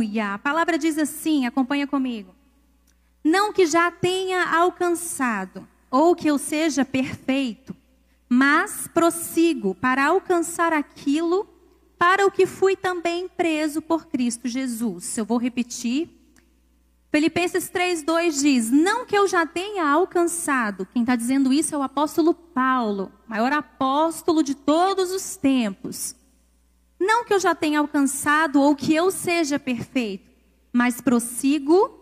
Aleluia. A palavra diz assim, acompanha comigo. Não que já tenha alcançado, ou que eu seja perfeito, mas prossigo para alcançar aquilo para o que fui também preso por Cristo Jesus. Eu vou repetir. Filipenses 3,2 diz: Não que eu já tenha alcançado, quem está dizendo isso é o apóstolo Paulo, maior apóstolo de todos os tempos. Não que eu já tenha alcançado ou que eu seja perfeito, mas prossigo,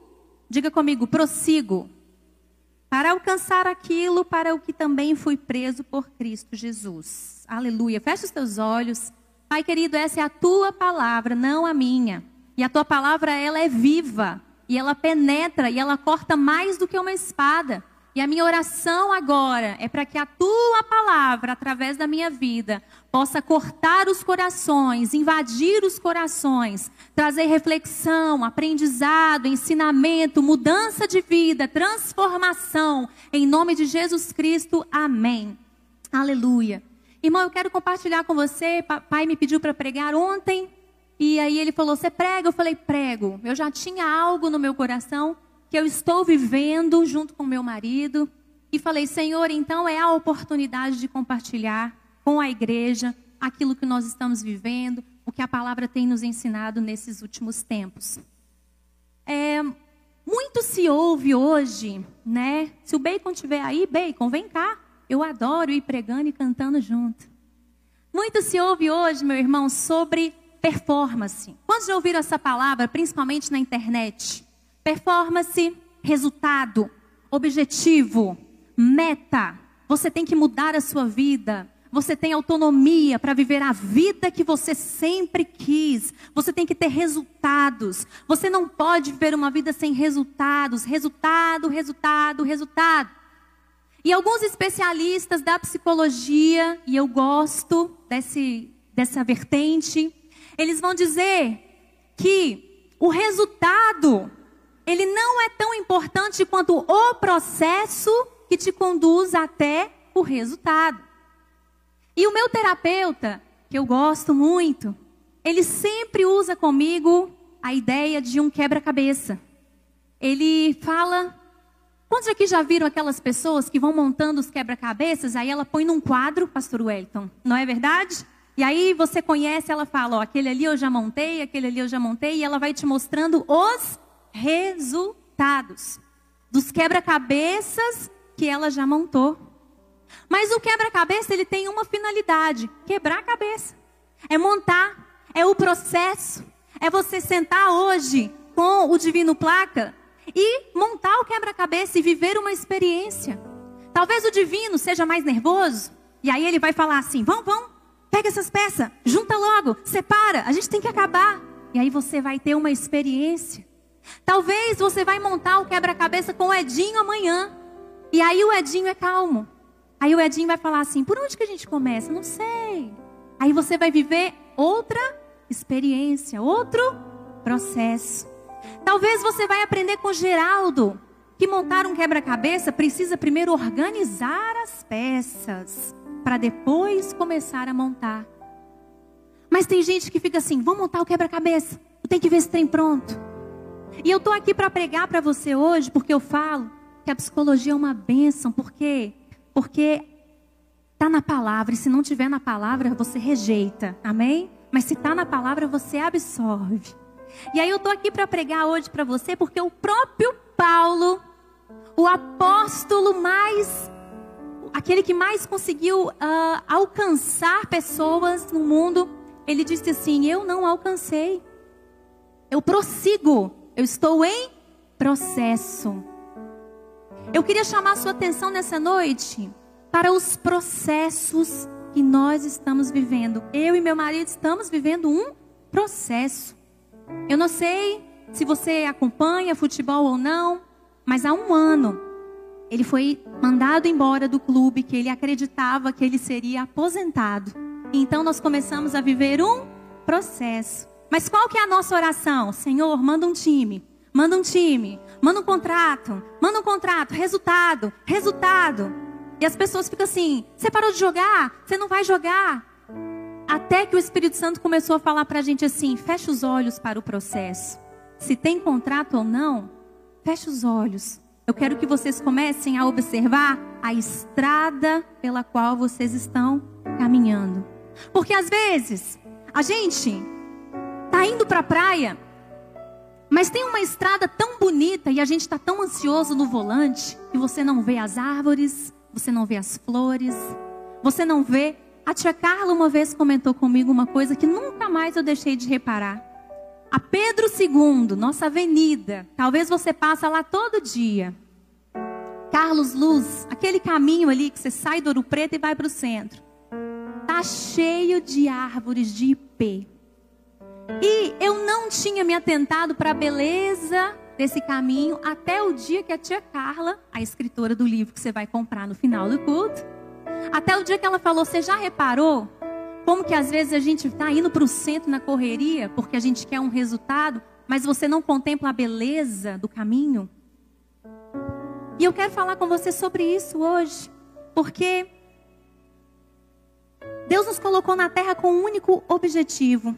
diga comigo, prossigo, para alcançar aquilo para o que também fui preso por Cristo Jesus. Aleluia. Fecha os teus olhos. Pai querido, essa é a tua palavra, não a minha. E a tua palavra, ela é viva, e ela penetra, e ela corta mais do que uma espada. E a minha oração agora é para que a tua palavra, através da minha vida, possa cortar os corações, invadir os corações, trazer reflexão, aprendizado, ensinamento, mudança de vida, transformação. Em nome de Jesus Cristo, amém. Aleluia. Irmão, eu quero compartilhar com você. Pai me pediu para pregar ontem. E aí ele falou: Você prega? Eu falei: Prego. Eu já tinha algo no meu coração que eu estou vivendo junto com meu marido. E falei, Senhor, então é a oportunidade de compartilhar com a igreja aquilo que nós estamos vivendo, o que a palavra tem nos ensinado nesses últimos tempos. É, muito se ouve hoje, né? Se o Bacon estiver aí, Bacon, vem cá. Eu adoro ir pregando e cantando junto. Muito se ouve hoje, meu irmão, sobre performance. Quantos já ouviram essa palavra, principalmente na internet? Performance, resultado, objetivo, meta. Você tem que mudar a sua vida. Você tem autonomia para viver a vida que você sempre quis. Você tem que ter resultados. Você não pode viver uma vida sem resultados. Resultado, resultado, resultado. E alguns especialistas da psicologia, e eu gosto desse, dessa vertente, eles vão dizer que o resultado ele não é tão importante quanto o processo que te conduz até o resultado. E o meu terapeuta, que eu gosto muito, ele sempre usa comigo a ideia de um quebra-cabeça. Ele fala. Quantos aqui já viram aquelas pessoas que vão montando os quebra-cabeças, aí ela põe num quadro, Pastor Wellington, não é verdade? E aí você conhece, ela fala, ó, aquele ali eu já montei, aquele ali eu já montei, e ela vai te mostrando os resultados dos quebra-cabeças que ela já montou. Mas o quebra-cabeça ele tem uma finalidade: quebrar a cabeça. É montar, é o processo. É você sentar hoje com o divino placa e montar o quebra-cabeça e viver uma experiência. Talvez o divino seja mais nervoso e aí ele vai falar assim: "Vão, vão, pega essas peças, junta logo, separa, a gente tem que acabar". E aí você vai ter uma experiência. Talvez você vai montar o quebra-cabeça com o Edinho amanhã. E aí o Edinho é calmo. Aí o Edinho vai falar assim: por onde que a gente começa? Não sei. Aí você vai viver outra experiência, outro processo. Talvez você vai aprender com Geraldo que montar um quebra-cabeça precisa primeiro organizar as peças para depois começar a montar. Mas tem gente que fica assim: vamos montar o quebra-cabeça. Tem que ver se tem pronto. E eu estou aqui para pregar para você hoje, porque eu falo que a psicologia é uma bênção, porque porque está na palavra, e se não tiver na palavra, você rejeita, amém? Mas se está na palavra, você absorve. E aí eu estou aqui para pregar hoje para você, porque o próprio Paulo, o apóstolo mais, aquele que mais conseguiu uh, alcançar pessoas no mundo, ele disse assim: Eu não alcancei, eu prossigo eu estou em processo. Eu queria chamar a sua atenção nessa noite para os processos que nós estamos vivendo. Eu e meu marido estamos vivendo um processo. Eu não sei se você acompanha futebol ou não, mas há um ano ele foi mandado embora do clube que ele acreditava que ele seria aposentado. Então nós começamos a viver um processo. Mas qual que é a nossa oração? Senhor, manda um time. Manda um time, manda um contrato, manda um contrato, resultado, resultado. E as pessoas ficam assim: você parou de jogar? Você não vai jogar? Até que o Espírito Santo começou a falar para a gente assim: fecha os olhos para o processo. se tem contrato ou não, feche os olhos. Eu quero que vocês comecem a observar a estrada pela qual vocês estão caminhando. Porque às vezes a gente indo para a praia, mas tem uma estrada tão bonita e a gente está tão ansioso no volante que você não vê as árvores, você não vê as flores, você não vê. A tia Carla uma vez comentou comigo uma coisa que nunca mais eu deixei de reparar. A Pedro II, nossa avenida, talvez você passa lá todo dia. Carlos Luz, aquele caminho ali que você sai do Ouro Preto e vai para o centro. Tá cheio de árvores de ipê. E eu não tinha me atentado para a beleza desse caminho até o dia que a tia Carla, a escritora do livro que você vai comprar no final do culto, até o dia que ela falou: Você já reparou como que às vezes a gente está indo para o centro na correria porque a gente quer um resultado, mas você não contempla a beleza do caminho? E eu quero falar com você sobre isso hoje, porque Deus nos colocou na terra com um único objetivo: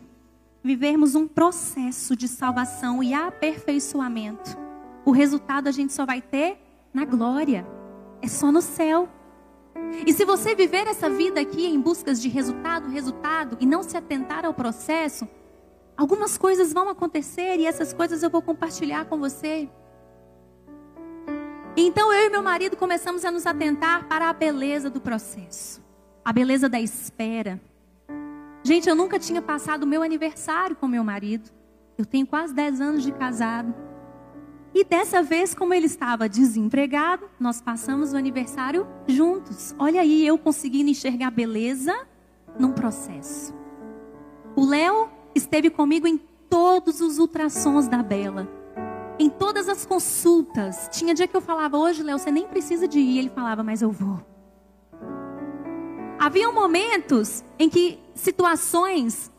vivermos um processo de salvação e aperfeiçoamento. O resultado a gente só vai ter na glória, é só no céu. E se você viver essa vida aqui em busca de resultado, resultado, e não se atentar ao processo, algumas coisas vão acontecer e essas coisas eu vou compartilhar com você. Então eu e meu marido começamos a nos atentar para a beleza do processo, a beleza da espera. Gente, eu nunca tinha passado o meu aniversário com meu marido. Eu tenho quase 10 anos de casado. E dessa vez, como ele estava desempregado, nós passamos o aniversário juntos. Olha aí, eu conseguindo enxergar beleza num processo. O Léo esteve comigo em todos os ultrassons da Bela. Em todas as consultas. Tinha dia que eu falava, hoje, Léo, você nem precisa de ir. Ele falava, mas eu vou. Havia momentos em que situações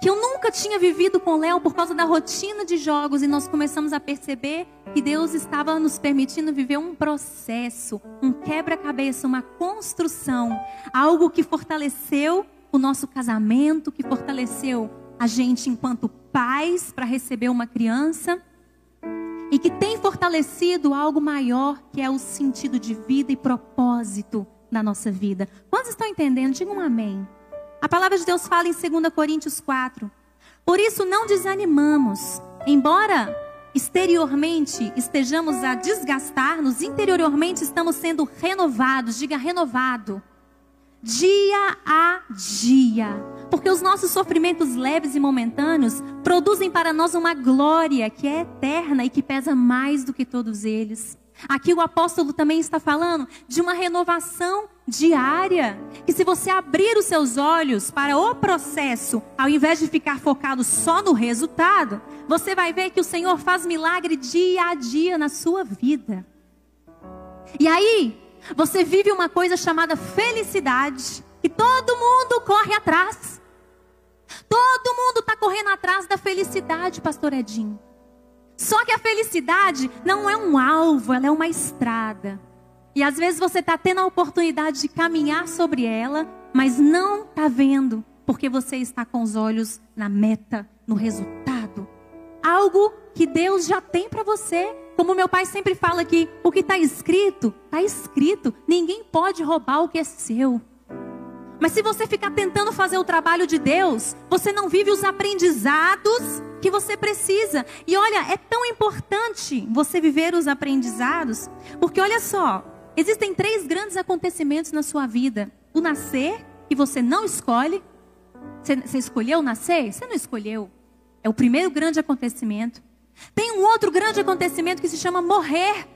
que eu nunca tinha vivido com Léo por causa da rotina de jogos e nós começamos a perceber que Deus estava nos permitindo viver um processo, um quebra-cabeça, uma construção, algo que fortaleceu o nosso casamento, que fortaleceu a gente enquanto pais para receber uma criança e que tem fortalecido algo maior que é o sentido de vida e propósito da nossa vida. Quantos estão entendendo? Digam um amém. A palavra de Deus fala em 2 Coríntios 4. Por isso não desanimamos, embora exteriormente estejamos a desgastar-nos, interiormente estamos sendo renovados, diga renovado, dia a dia. Porque os nossos sofrimentos leves e momentâneos produzem para nós uma glória que é eterna e que pesa mais do que todos eles. Aqui o apóstolo também está falando de uma renovação diária. Que se você abrir os seus olhos para o processo, ao invés de ficar focado só no resultado, você vai ver que o Senhor faz milagre dia a dia na sua vida. E aí, você vive uma coisa chamada felicidade, que todo mundo corre atrás. Todo mundo está correndo atrás da felicidade, pastor Edinho. Só que a felicidade não é um alvo, ela é uma estrada. E às vezes você está tendo a oportunidade de caminhar sobre ela, mas não está vendo, porque você está com os olhos na meta, no resultado. Algo que Deus já tem para você. Como meu pai sempre fala aqui, o que está escrito, está escrito. Ninguém pode roubar o que é seu. Mas se você ficar tentando fazer o trabalho de Deus, você não vive os aprendizados que você precisa. E olha, é tão importante você viver os aprendizados, porque olha só, existem três grandes acontecimentos na sua vida: o nascer, que você não escolhe. Você, escolheu nascer? Você não escolheu. É o primeiro grande acontecimento. Tem um outro grande acontecimento que se chama morrer,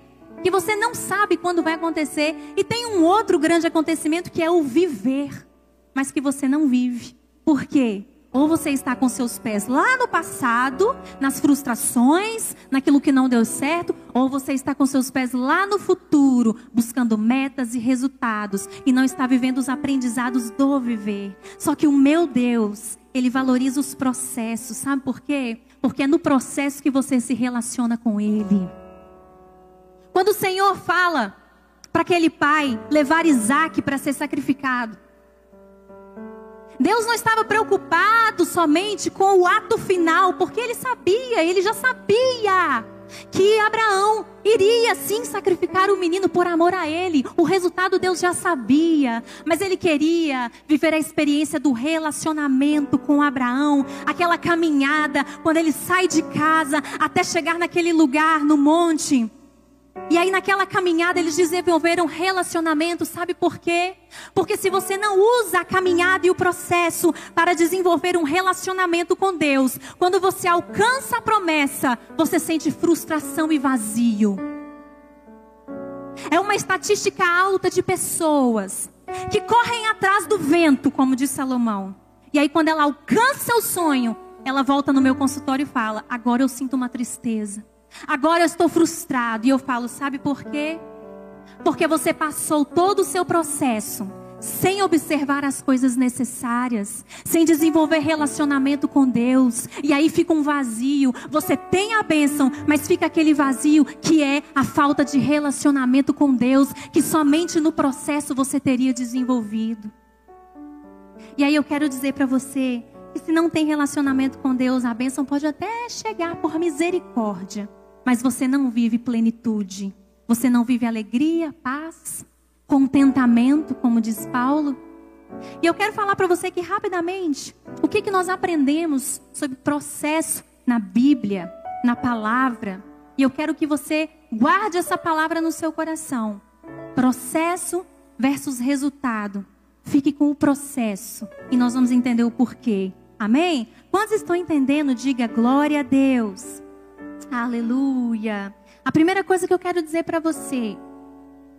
que você não sabe quando vai acontecer. E tem um outro grande acontecimento que é o viver mas que você não vive. Por quê? Ou você está com seus pés lá no passado, nas frustrações, naquilo que não deu certo, ou você está com seus pés lá no futuro, buscando metas e resultados, e não está vivendo os aprendizados do viver. Só que o meu Deus, ele valoriza os processos, sabe por quê? Porque é no processo que você se relaciona com ele. Quando o Senhor fala para aquele pai levar Isaac para ser sacrificado, Deus não estava preocupado somente com o ato final, porque ele sabia, ele já sabia que Abraão iria sim sacrificar o menino por amor a ele. O resultado Deus já sabia, mas ele queria viver a experiência do relacionamento com Abraão, aquela caminhada quando ele sai de casa até chegar naquele lugar no monte. E aí, naquela caminhada, eles desenvolveram relacionamento, sabe por quê? Porque se você não usa a caminhada e o processo para desenvolver um relacionamento com Deus, quando você alcança a promessa, você sente frustração e vazio. É uma estatística alta de pessoas que correm atrás do vento, como diz Salomão. E aí, quando ela alcança o sonho, ela volta no meu consultório e fala: Agora eu sinto uma tristeza. Agora eu estou frustrado. E eu falo: Sabe por quê? Porque você passou todo o seu processo sem observar as coisas necessárias, sem desenvolver relacionamento com Deus, e aí fica um vazio. Você tem a bênção, mas fica aquele vazio que é a falta de relacionamento com Deus, que somente no processo você teria desenvolvido. E aí eu quero dizer para você que se não tem relacionamento com Deus, a bênção pode até chegar por misericórdia, mas você não vive plenitude, você não vive alegria, paz contentamento, como diz Paulo. E eu quero falar para você que rapidamente, o que, que nós aprendemos sobre processo na Bíblia, na palavra. E eu quero que você guarde essa palavra no seu coração. Processo versus resultado. Fique com o processo e nós vamos entender o porquê. Amém? Quantos estão entendendo? Diga glória a Deus. Aleluia. A primeira coisa que eu quero dizer para você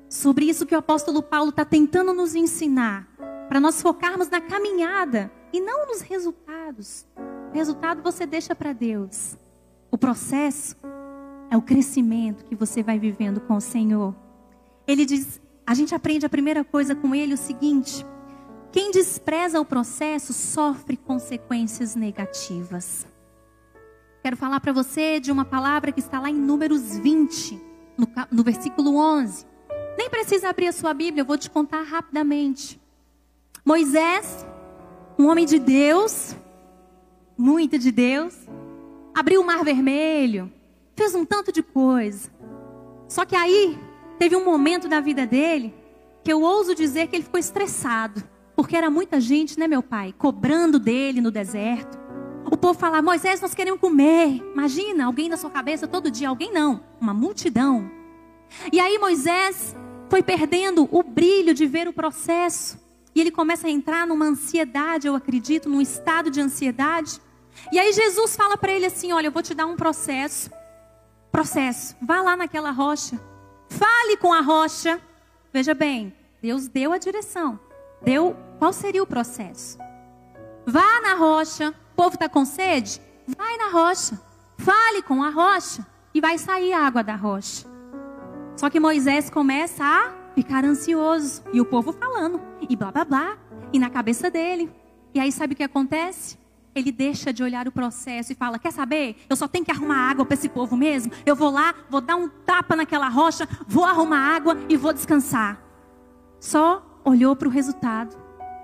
sobre isso que o apóstolo Paulo está tentando nos ensinar, para nós focarmos na caminhada e não nos resultados. O resultado você deixa para Deus. O processo é o crescimento que você vai vivendo com o Senhor. Ele diz, a gente aprende a primeira coisa com ele o seguinte: quem despreza o processo sofre consequências negativas. Quero falar para você de uma palavra que está lá em Números 20, no, no versículo 11. Nem precisa abrir a sua Bíblia, eu vou te contar rapidamente. Moisés, um homem de Deus, muito de Deus, abriu o mar vermelho, fez um tanto de coisa. Só que aí teve um momento da vida dele que eu ouso dizer que ele ficou estressado, porque era muita gente, né, meu pai, cobrando dele no deserto. O povo falava: Moisés, nós queremos comer. Imagina alguém na sua cabeça todo dia, alguém não, uma multidão. E aí Moisés foi perdendo o brilho de ver o processo. E ele começa a entrar numa ansiedade, eu acredito, num estado de ansiedade. E aí Jesus fala para ele assim: Olha, eu vou te dar um processo. Processo. Vá lá naquela rocha. Fale com a rocha. Veja bem, Deus deu a direção. Deu qual seria o processo? Vá na rocha. O povo está com sede? Vai na rocha. Fale com a rocha. E vai sair a água da rocha. Só que Moisés começa a ficar ansioso. E o povo falando. E blá blá blá. E na cabeça dele. E aí sabe o que acontece? Ele deixa de olhar o processo e fala: Quer saber? Eu só tenho que arrumar água para esse povo mesmo. Eu vou lá, vou dar um tapa naquela rocha, vou arrumar água e vou descansar. Só olhou para o resultado.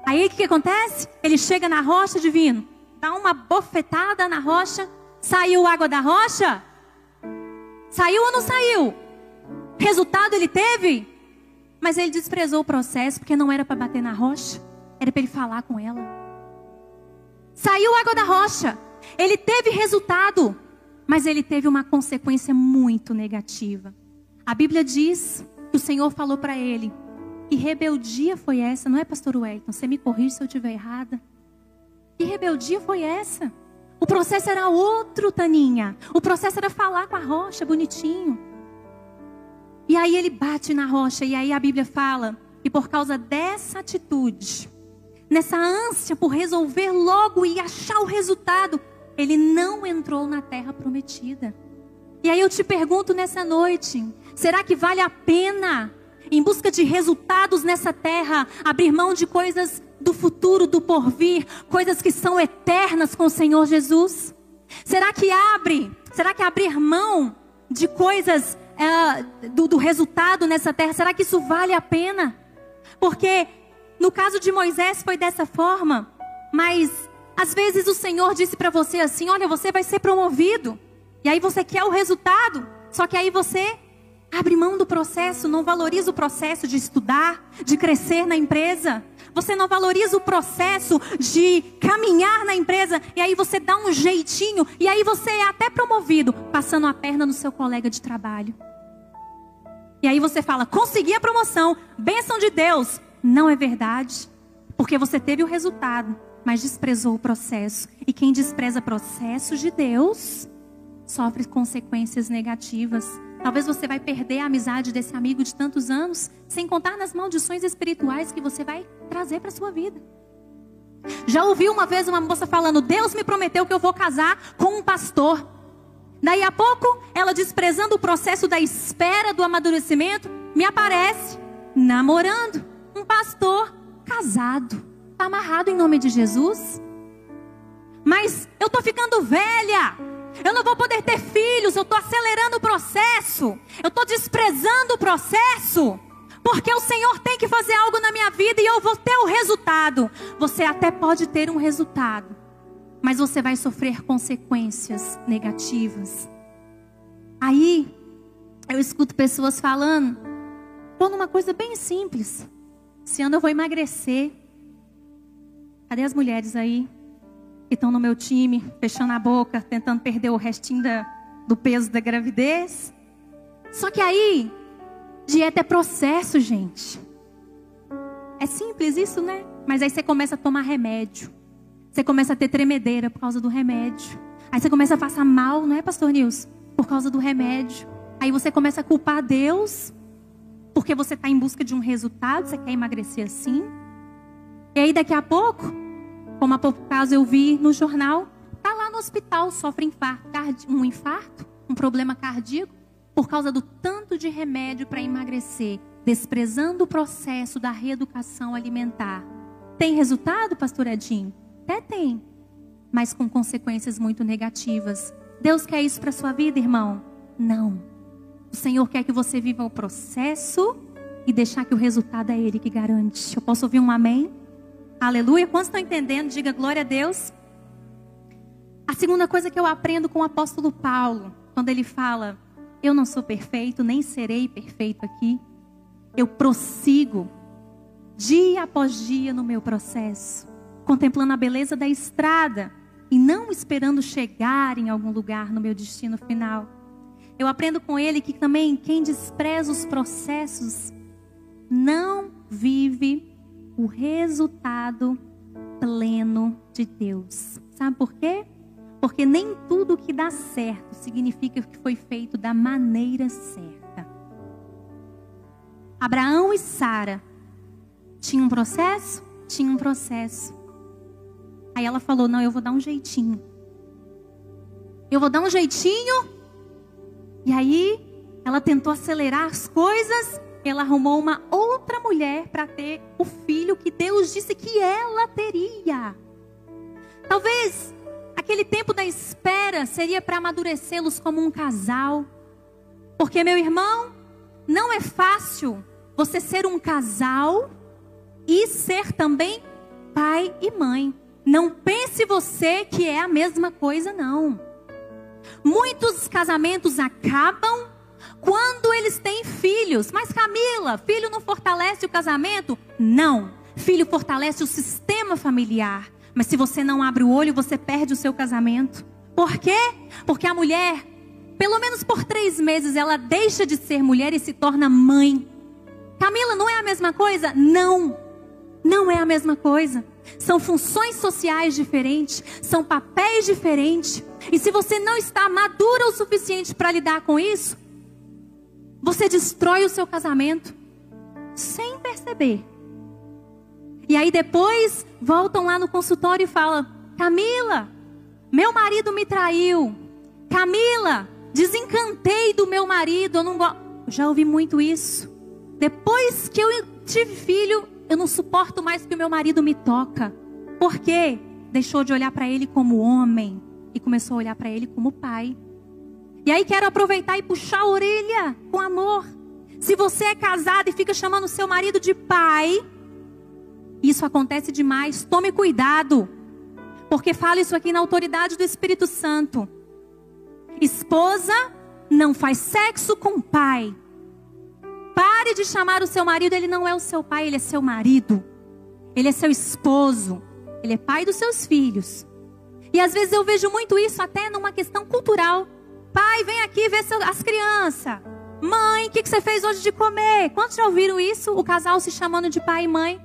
Aí o que, que acontece? Ele chega na rocha divino, dá uma bofetada na rocha. Saiu água da rocha? Saiu ou não saiu? Resultado ele teve, mas ele desprezou o processo porque não era para bater na rocha, era para ele falar com ela. Saiu água da rocha, ele teve resultado, mas ele teve uma consequência muito negativa. A Bíblia diz que o Senhor falou para ele: Que rebeldia foi essa? Não é, Pastor Wellington? Você me corrige se eu estiver errada. Que rebeldia foi essa? O processo era outro, Taninha. O processo era falar com a rocha bonitinho. E aí ele bate na rocha, e aí a Bíblia fala que por causa dessa atitude, nessa ânsia por resolver logo e achar o resultado, ele não entrou na terra prometida. E aí eu te pergunto nessa noite: será que vale a pena, em busca de resultados nessa terra, abrir mão de coisas do futuro, do porvir, coisas que são eternas com o Senhor Jesus? Será que abre? Será que abrir mão de coisas é, do, do resultado nessa terra, será que isso vale a pena? Porque no caso de Moisés foi dessa forma. Mas às vezes o Senhor disse para você assim: olha, você vai ser promovido. E aí você quer o resultado. Só que aí você abre mão do processo, não valoriza o processo de estudar, de crescer na empresa. Você não valoriza o processo de caminhar na empresa. E aí você dá um jeitinho. E aí você é até promovido, passando a perna no seu colega de trabalho. E aí você fala: consegui a promoção, bênção de Deus. Não é verdade, porque você teve o resultado, mas desprezou o processo. E quem despreza processos de Deus sofre consequências negativas. Talvez você vai perder a amizade desse amigo de tantos anos, sem contar nas maldições espirituais que você vai trazer para sua vida. Já ouvi uma vez uma moça falando: Deus me prometeu que eu vou casar com um pastor. Daí a pouco, ela desprezando o processo da espera do amadurecimento, me aparece namorando um pastor casado. Está amarrado em nome de Jesus? Mas eu estou ficando velha. Eu não vou poder ter filhos. Eu estou acelerando o processo. Eu estou desprezando o processo. Porque o Senhor tem que fazer algo na minha vida e eu vou ter o resultado. Você até pode ter um resultado mas você vai sofrer consequências negativas. Aí, eu escuto pessoas falando, por uma coisa bem simples. Esse ano eu vou emagrecer. Cadê as mulheres aí que estão no meu time, fechando a boca, tentando perder o restinho da, do peso da gravidez? Só que aí, dieta é processo, gente. É simples isso, né? Mas aí você começa a tomar remédio. Você começa a ter tremedeira por causa do remédio. Aí você começa a passar mal, não é, pastor Nils? Por causa do remédio. Aí você começa a culpar Deus, porque você está em busca de um resultado, você quer emagrecer assim. E aí daqui a pouco, como há pouco caso eu vi no jornal, tá lá no hospital, sofre infarto, um infarto, um problema cardíaco, por causa do tanto de remédio para emagrecer, desprezando o processo da reeducação alimentar. Tem resultado, pastor Edinho? Até tem, mas com consequências muito negativas. Deus quer isso para sua vida, irmão? Não. O Senhor quer que você viva o processo e deixar que o resultado é Ele que garante. Eu posso ouvir um amém? Aleluia. Quantos estão entendendo? Diga glória a Deus. A segunda coisa que eu aprendo com o apóstolo Paulo, quando ele fala: Eu não sou perfeito, nem serei perfeito aqui. Eu prossigo dia após dia no meu processo contemplando a beleza da estrada e não esperando chegar em algum lugar no meu destino final. Eu aprendo com ele que também quem despreza os processos não vive o resultado pleno de Deus. Sabe por quê? Porque nem tudo que dá certo significa que foi feito da maneira certa. Abraão e Sara tinham um processo? Tinham um processo. Aí ela falou: Não, eu vou dar um jeitinho. Eu vou dar um jeitinho. E aí ela tentou acelerar as coisas. Ela arrumou uma outra mulher para ter o filho que Deus disse que ela teria. Talvez aquele tempo da espera seria para amadurecê-los como um casal. Porque, meu irmão, não é fácil você ser um casal e ser também pai e mãe. Não pense você que é a mesma coisa, não. Muitos casamentos acabam quando eles têm filhos. Mas Camila, filho não fortalece o casamento? Não. Filho fortalece o sistema familiar. Mas se você não abre o olho, você perde o seu casamento. Por quê? Porque a mulher, pelo menos por três meses, ela deixa de ser mulher e se torna mãe. Camila, não é a mesma coisa? Não. Não é a mesma coisa. São funções sociais diferentes, são papéis diferentes. E se você não está madura o suficiente para lidar com isso, você destrói o seu casamento sem perceber. E aí depois voltam lá no consultório e falam: Camila, meu marido me traiu. Camila, desencantei do meu marido. Eu não go... já ouvi muito isso. Depois que eu tive filho, eu não suporto mais que o meu marido me toca. Por quê? Deixou de olhar para ele como homem e começou a olhar para ele como pai. E aí quero aproveitar e puxar a orelha com amor. Se você é casado e fica chamando seu marido de pai, isso acontece demais. Tome cuidado. Porque fala isso aqui na autoridade do Espírito Santo. Esposa não faz sexo com pai. Pare de chamar o seu marido, ele não é o seu pai, ele é seu marido. Ele é seu esposo. Ele é pai dos seus filhos. E às vezes eu vejo muito isso até numa questão cultural. Pai, vem aqui ver as crianças. Mãe, o que, que você fez hoje de comer? Quantos já ouviram isso? O casal se chamando de pai e mãe.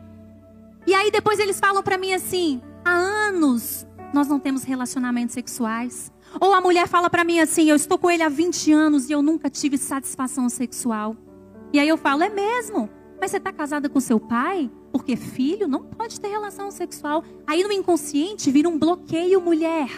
E aí depois eles falam para mim assim: há anos nós não temos relacionamentos sexuais. Ou a mulher fala para mim assim: eu estou com ele há 20 anos e eu nunca tive satisfação sexual. E aí eu falo: é mesmo? Mas você está casada com seu pai? Porque filho não pode ter relação sexual. Aí no inconsciente vira um bloqueio, mulher.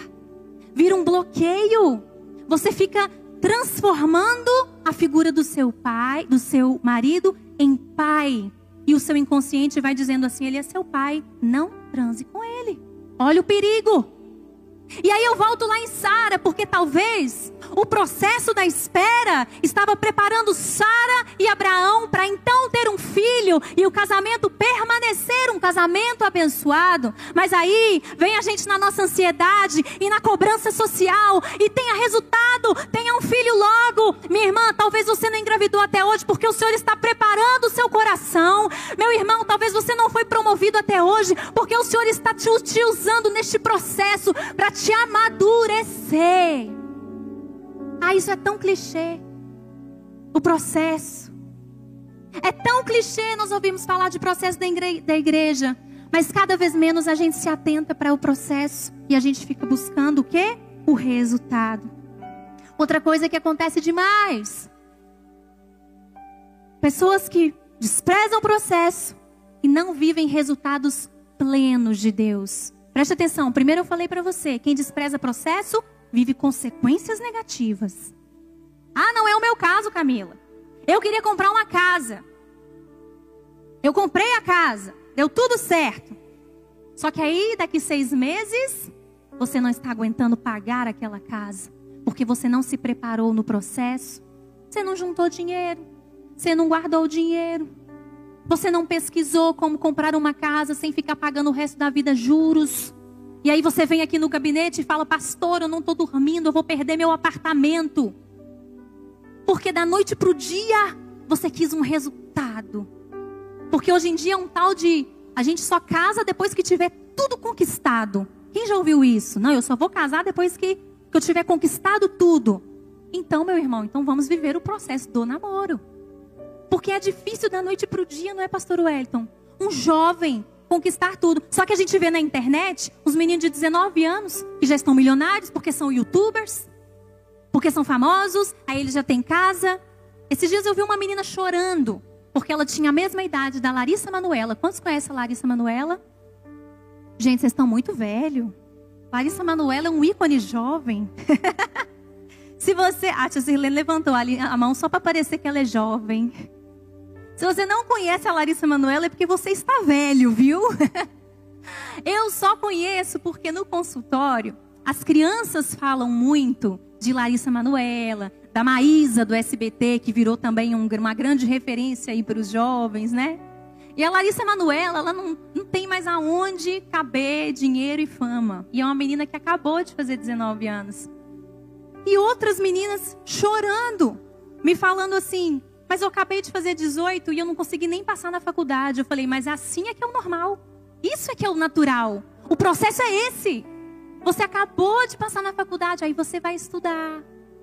Vira um bloqueio. Você fica transformando a figura do seu pai, do seu marido, em pai. E o seu inconsciente vai dizendo assim: ele é seu pai, não transe com ele. Olha o perigo. E aí eu volto lá em Sara, porque talvez o processo da espera estava preparando Sara e Abraão para então ter um filho e o casamento casamento abençoado. Mas aí vem a gente na nossa ansiedade e na cobrança social e tenha resultado, tenha um filho logo. Minha irmã, talvez você não engravidou até hoje porque o Senhor está preparando o seu coração. Meu irmão, talvez você não foi promovido até hoje porque o Senhor está te, te usando neste processo para te amadurecer. Ah, isso é tão clichê. O processo. É tão clichê nós ouvimos falar de processo da, igre da igreja. Mas cada vez menos a gente se atenta para o processo. E a gente fica buscando o quê? O resultado. Outra coisa que acontece demais. Pessoas que desprezam o processo e não vivem resultados plenos de Deus. Preste atenção, primeiro eu falei para você, quem despreza processo vive consequências negativas. Ah, não é o meu caso, Camila. Eu queria comprar uma casa. Eu comprei a casa, deu tudo certo. Só que aí, daqui seis meses, você não está aguentando pagar aquela casa, porque você não se preparou no processo, você não juntou dinheiro, você não guardou o dinheiro, você não pesquisou como comprar uma casa sem ficar pagando o resto da vida juros. E aí você vem aqui no gabinete e fala, pastor, eu não estou dormindo, eu vou perder meu apartamento. Porque da noite para o dia você quis um resultado. Porque hoje em dia é um tal de a gente só casa depois que tiver tudo conquistado. Quem já ouviu isso? Não, eu só vou casar depois que, que eu tiver conquistado tudo. Então, meu irmão, então vamos viver o processo do namoro. Porque é difícil da noite para o dia, não é, pastor Wellington? Um jovem conquistar tudo. Só que a gente vê na internet os meninos de 19 anos que já estão milionários porque são youtubers, porque são famosos, aí eles já têm casa. Esses dias eu vi uma menina chorando porque ela tinha a mesma idade da Larissa Manuela. Quantos conhecem a Larissa Manuela? Gente, vocês estão muito velho. Larissa Manuela é um ícone jovem. Se você. Ah, a tia Sirlene levantou a mão só para parecer que ela é jovem. Se você não conhece a Larissa Manoela é porque você está velho, viu? Eu só conheço porque no consultório as crianças falam muito de Larissa Manoela, da Maísa do SBT, que virou também um, uma grande referência aí para os jovens, né? E a Larissa Manoela, ela não, não tem mais aonde caber dinheiro e fama. E é uma menina que acabou de fazer 19 anos. E outras meninas chorando, me falando assim: mas eu acabei de fazer 18 e eu não consegui nem passar na faculdade. Eu falei, mas assim é que é o normal. Isso é que é o natural. O processo é esse. Você acabou de passar na faculdade, aí você vai estudar.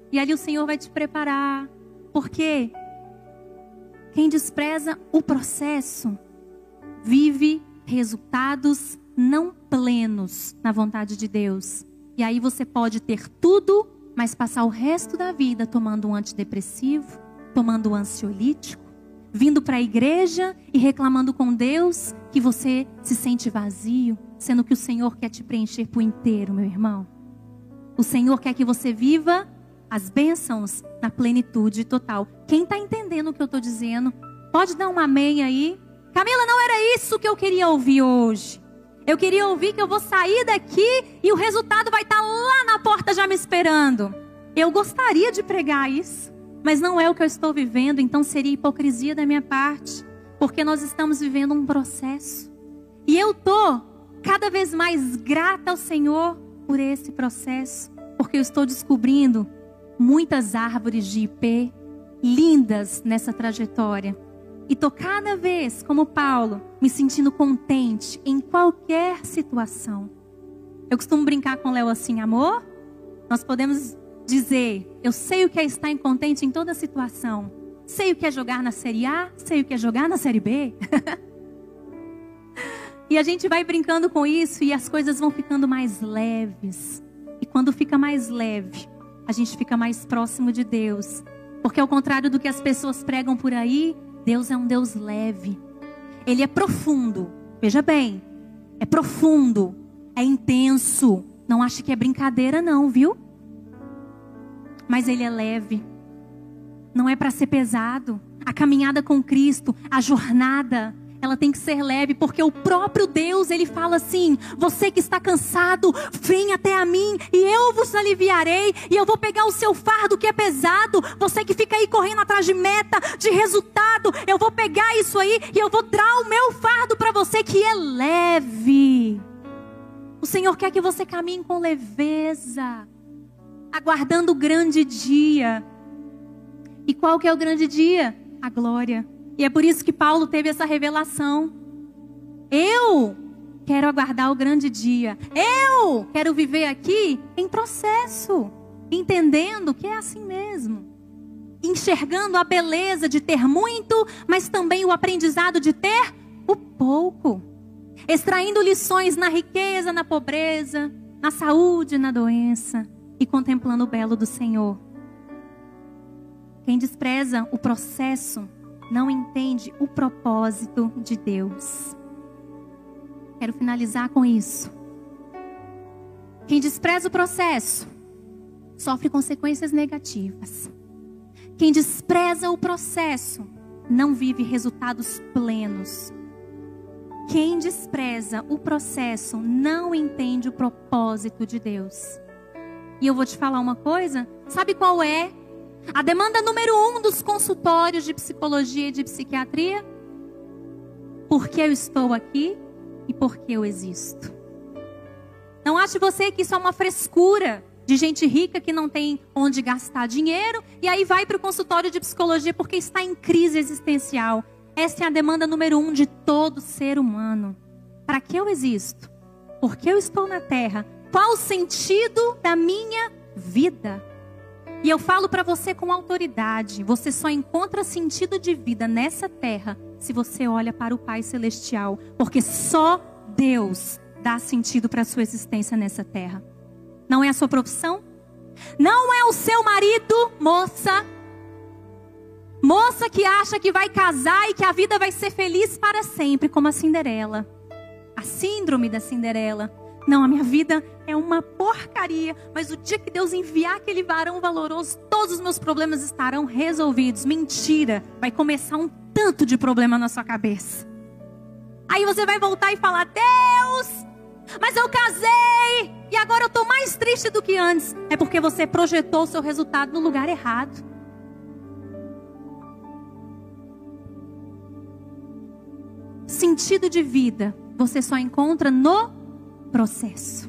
E ali o Senhor vai te preparar. Porque quem despreza o processo vive resultados não plenos na vontade de Deus. E aí você pode ter tudo, mas passar o resto da vida tomando um antidepressivo, tomando um ansiolítico, vindo para a igreja e reclamando com Deus que você se sente vazio, sendo que o Senhor quer te preencher por inteiro, meu irmão. O Senhor quer que você viva as bênçãos na plenitude total. Quem está entendendo o que eu estou dizendo, pode dar um amém aí. Camila, não era isso que eu queria ouvir hoje. Eu queria ouvir que eu vou sair daqui e o resultado vai estar tá lá na porta já me esperando. Eu gostaria de pregar isso mas não é o que eu estou vivendo, então seria hipocrisia da minha parte, porque nós estamos vivendo um processo. E eu tô cada vez mais grata ao Senhor por esse processo, porque eu estou descobrindo muitas árvores de IP lindas nessa trajetória. E tô cada vez, como Paulo, me sentindo contente em qualquer situação. Eu costumo brincar com o Léo assim, amor. Nós podemos dizer, eu sei o que é estar incontente em toda situação. Sei o que é jogar na Série A, sei o que é jogar na Série B. e a gente vai brincando com isso e as coisas vão ficando mais leves. E quando fica mais leve, a gente fica mais próximo de Deus. Porque ao contrário do que as pessoas pregam por aí, Deus é um Deus leve. Ele é profundo. Veja bem, é profundo, é intenso. Não ache que é brincadeira não, viu? Mas ele é leve. Não é para ser pesado. A caminhada com Cristo, a jornada, ela tem que ser leve, porque o próprio Deus, ele fala assim: você que está cansado, vem até a mim e eu vos aliviarei, e eu vou pegar o seu fardo que é pesado. Você que fica aí correndo atrás de meta, de resultado, eu vou pegar isso aí e eu vou dar o meu fardo para você que é leve. O Senhor quer que você caminhe com leveza, aguardando o grande dia. E qual que é o grande dia? A glória. E é por isso que Paulo teve essa revelação. Eu quero aguardar o grande dia. Eu quero viver aqui em processo, entendendo que é assim mesmo. Enxergando a beleza de ter muito, mas também o aprendizado de ter o pouco. Extraindo lições na riqueza, na pobreza, na saúde, na doença e contemplando o belo do Senhor. Quem despreza o processo não entende o propósito de Deus. Quero finalizar com isso. Quem despreza o processo sofre consequências negativas. Quem despreza o processo não vive resultados plenos. Quem despreza o processo não entende o propósito de Deus. E eu vou te falar uma coisa: sabe qual é a demanda número um dos consultórios de psicologia e de psiquiatria? Por que eu estou aqui e por que eu existo? Não ache você que isso é uma frescura de gente rica que não tem onde gastar dinheiro e aí vai para o consultório de psicologia porque está em crise existencial. Essa é a demanda número um de todo ser humano. Para que eu existo? Por que eu estou na Terra? Qual o sentido da minha vida? E eu falo para você com autoridade: você só encontra sentido de vida nessa terra se você olha para o Pai Celestial, porque só Deus dá sentido para a sua existência nessa terra. Não é a sua profissão? Não é o seu marido, moça. Moça que acha que vai casar e que a vida vai ser feliz para sempre, como a Cinderela. A síndrome da Cinderela. Não, a minha vida é uma porcaria, mas o dia que Deus enviar aquele varão valoroso, todos os meus problemas estarão resolvidos. Mentira, vai começar um tanto de problema na sua cabeça. Aí você vai voltar e falar: Deus, mas eu casei e agora eu estou mais triste do que antes. É porque você projetou o seu resultado no lugar errado. Sentido de vida você só encontra no processo.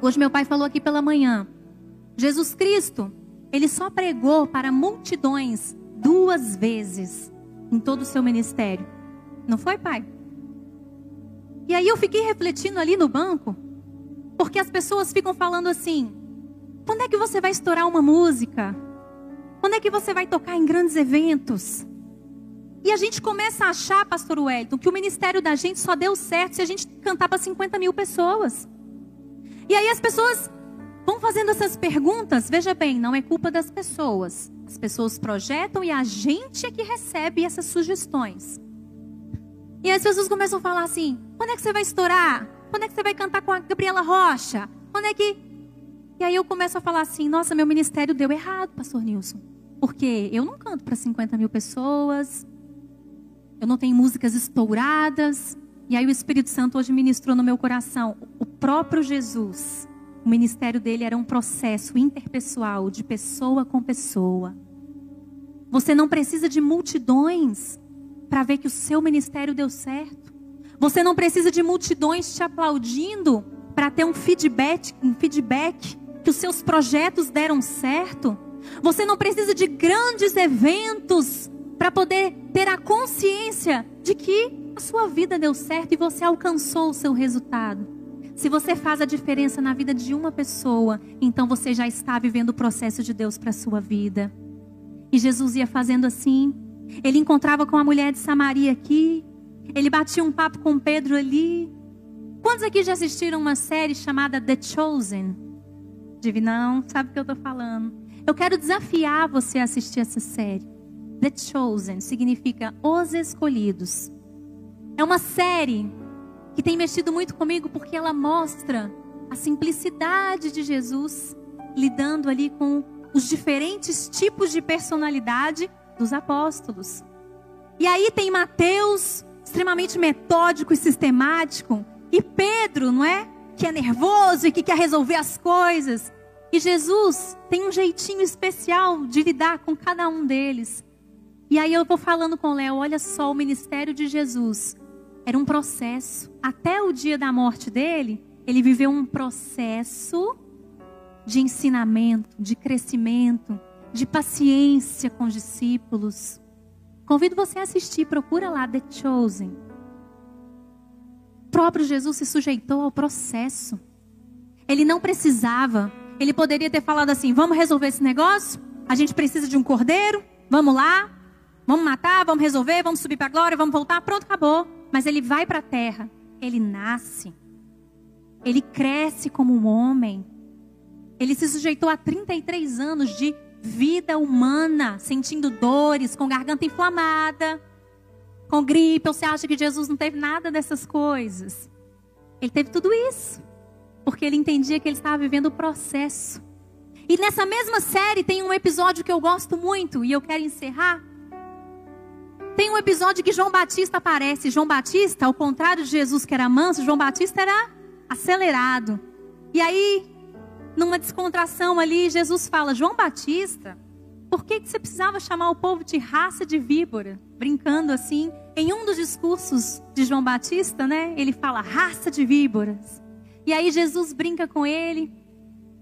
Hoje meu pai falou aqui pela manhã. Jesus Cristo, ele só pregou para multidões duas vezes em todo o seu ministério. Não foi, pai? E aí eu fiquei refletindo ali no banco, porque as pessoas ficam falando assim: quando é que você vai estourar uma música? Quando é que você vai tocar em grandes eventos? E a gente começa a achar, pastor Wellington, que o ministério da gente só deu certo se a gente cantar para 50 mil pessoas. E aí as pessoas vão fazendo essas perguntas. Veja bem, não é culpa das pessoas. As pessoas projetam e a gente é que recebe essas sugestões. E aí as pessoas começam a falar assim: quando é que você vai estourar? Quando é que você vai cantar com a Gabriela Rocha? Quando é que. E aí eu começo a falar assim: nossa, meu ministério deu errado, pastor Nilson. Porque eu não canto para 50 mil pessoas, eu não tenho músicas estouradas. E aí o Espírito Santo hoje ministrou no meu coração. O próprio Jesus, o ministério dele era um processo interpessoal, de pessoa com pessoa. Você não precisa de multidões para ver que o seu ministério deu certo. Você não precisa de multidões te aplaudindo para ter um feedback, um feedback que os seus projetos deram certo. Você não precisa de grandes eventos para poder ter a consciência de que a sua vida deu certo e você alcançou o seu resultado. Se você faz a diferença na vida de uma pessoa, então você já está vivendo o processo de Deus para a sua vida. E Jesus ia fazendo assim. Ele encontrava com a mulher de Samaria aqui. Ele batia um papo com Pedro ali. Quantos aqui já assistiram uma série chamada The Chosen? Divinão, sabe o que eu estou falando? Eu quero desafiar você a assistir essa série. The Chosen significa os escolhidos. É uma série que tem mexido muito comigo porque ela mostra a simplicidade de Jesus lidando ali com os diferentes tipos de personalidade dos apóstolos. E aí tem Mateus, extremamente metódico e sistemático, e Pedro, não é? Que é nervoso e que quer resolver as coisas. E Jesus tem um jeitinho especial de lidar com cada um deles. E aí eu vou falando com o Léo, olha só, o ministério de Jesus era um processo. Até o dia da morte dele, ele viveu um processo de ensinamento, de crescimento, de paciência com os discípulos. Convido você a assistir, procura lá The Chosen. O próprio Jesus se sujeitou ao processo. Ele não precisava, ele poderia ter falado assim: vamos resolver esse negócio? A gente precisa de um cordeiro, vamos lá, vamos matar, vamos resolver, vamos subir para a glória, vamos voltar, pronto, acabou. Mas ele vai para a terra, ele nasce, ele cresce como um homem, ele se sujeitou a 33 anos de vida humana, sentindo dores, com garganta inflamada, com gripe. Você acha que Jesus não teve nada dessas coisas? Ele teve tudo isso, porque ele entendia que ele estava vivendo o processo. E nessa mesma série tem um episódio que eu gosto muito e eu quero encerrar. Tem um episódio que João Batista aparece. João Batista, ao contrário de Jesus que era manso, João Batista era acelerado. E aí numa descontração ali, Jesus fala: João Batista, por que, que você precisava chamar o povo de raça de víbora? Brincando assim. Em um dos discursos de João Batista, né? Ele fala raça de víboras. E aí Jesus brinca com ele.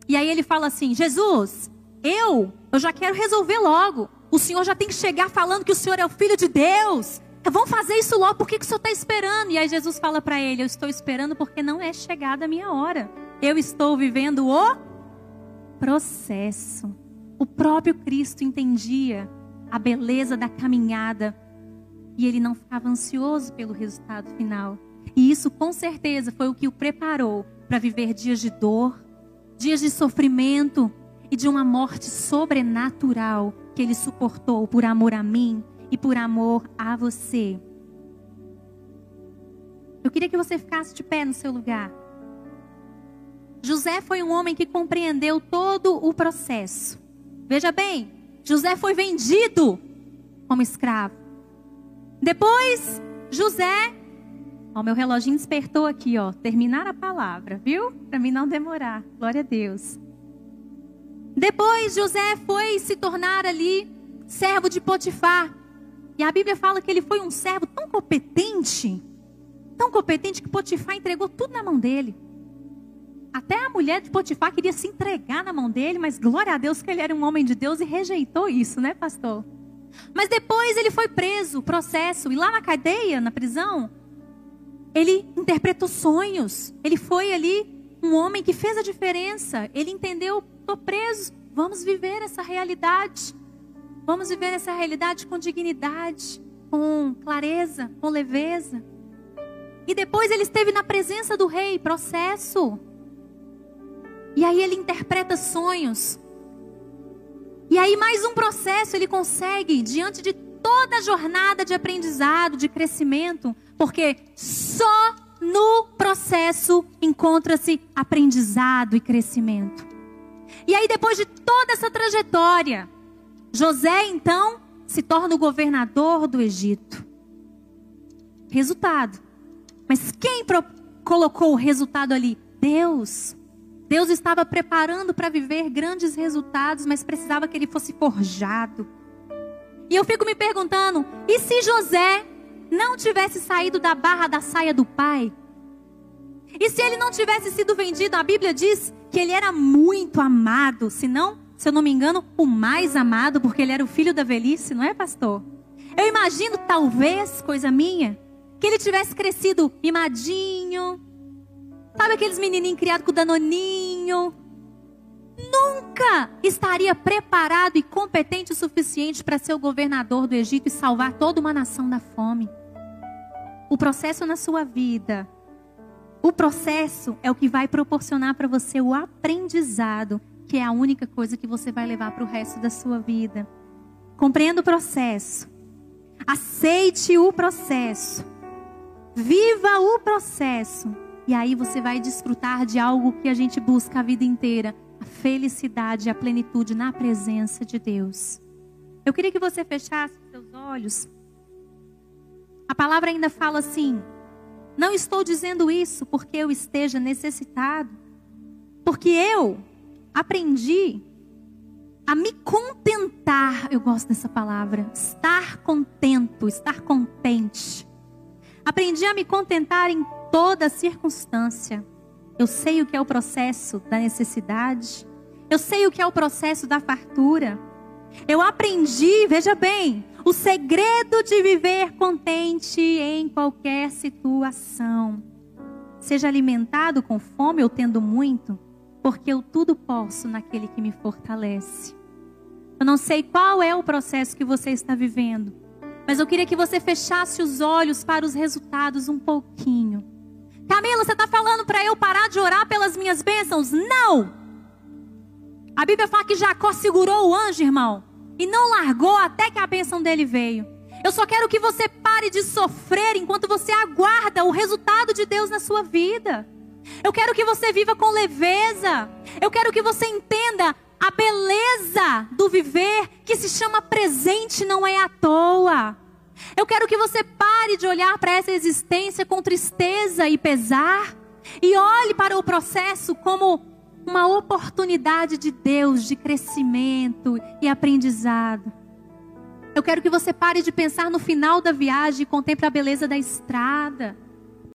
E aí ele fala assim: Jesus, eu, eu já quero resolver logo. O senhor já tem que chegar falando que o senhor é o filho de Deus. Vamos fazer isso logo, por que, que o senhor está esperando? E aí Jesus fala para ele: Eu estou esperando porque não é chegada a minha hora. Eu estou vivendo o processo. O próprio Cristo entendia a beleza da caminhada e ele não ficava ansioso pelo resultado final. E isso com certeza foi o que o preparou para viver dias de dor, dias de sofrimento e de uma morte sobrenatural que ele suportou por amor a mim e por amor a você. Eu queria que você ficasse de pé no seu lugar. José foi um homem que compreendeu todo o processo. Veja bem, José foi vendido como escravo. Depois, José. Ó, meu reloginho despertou aqui, ó. Terminar a palavra, viu? Para mim não demorar. Glória a Deus. Depois, José foi se tornar ali servo de Potifar. E a Bíblia fala que ele foi um servo tão competente, tão competente que Potifar entregou tudo na mão dele. Até a mulher de Potifar queria se entregar na mão dele, mas glória a Deus que ele era um homem de Deus e rejeitou isso, né, pastor? Mas depois ele foi preso, processo, e lá na cadeia, na prisão, ele interpretou sonhos. Ele foi ali um homem que fez a diferença. Ele entendeu, estou preso, vamos viver essa realidade. Vamos viver essa realidade com dignidade, com clareza, com leveza. E depois ele esteve na presença do rei, processo. E aí ele interpreta sonhos. E aí mais um processo ele consegue diante de toda a jornada de aprendizado, de crescimento, porque só no processo encontra-se aprendizado e crescimento. E aí depois de toda essa trajetória, José então se torna o governador do Egito. Resultado. Mas quem colocou o resultado ali? Deus. Deus estava preparando para viver grandes resultados, mas precisava que ele fosse forjado. E eu fico me perguntando: e se José não tivesse saído da barra da saia do pai, e se ele não tivesse sido vendido, a Bíblia diz que ele era muito amado, se não, se eu não me engano, o mais amado, porque ele era o filho da velhice, não é, pastor? Eu imagino, talvez, coisa minha, que ele tivesse crescido mimadinho, sabe aqueles menininhos criados com danoninho, nunca estaria preparado e competente o suficiente para ser o governador do Egito e salvar toda uma nação da fome. O processo na sua vida, o processo é o que vai proporcionar para você o aprendizado, que é a única coisa que você vai levar para o resto da sua vida. Compreenda o processo. Aceite o processo. Viva o processo. E aí você vai desfrutar de algo que a gente busca a vida inteira a felicidade a plenitude na presença de Deus. Eu queria que você fechasse seus olhos. A palavra ainda fala assim: Não estou dizendo isso porque eu esteja necessitado, porque eu aprendi a me contentar. Eu gosto dessa palavra, estar contento, estar contente. Aprendi a me contentar em toda circunstância. Eu sei o que é o processo da necessidade. Eu sei o que é o processo da fartura. Eu aprendi, veja bem, o segredo de viver contente em qualquer situação. Seja alimentado com fome ou tendo muito, porque eu tudo posso naquele que me fortalece. Eu não sei qual é o processo que você está vivendo, mas eu queria que você fechasse os olhos para os resultados um pouquinho. Camila, você está falando para eu parar de orar pelas minhas bênçãos? Não! A Bíblia fala que Jacó segurou o anjo, irmão, e não largou até que a bênção dele veio. Eu só quero que você pare de sofrer enquanto você aguarda o resultado de Deus na sua vida. Eu quero que você viva com leveza. Eu quero que você entenda a beleza do viver que se chama presente não é à toa. Eu quero que você pare de olhar para essa existência com tristeza e pesar e olhe para o processo como uma oportunidade de Deus de crescimento e aprendizado. Eu quero que você pare de pensar no final da viagem e contemple a beleza da estrada.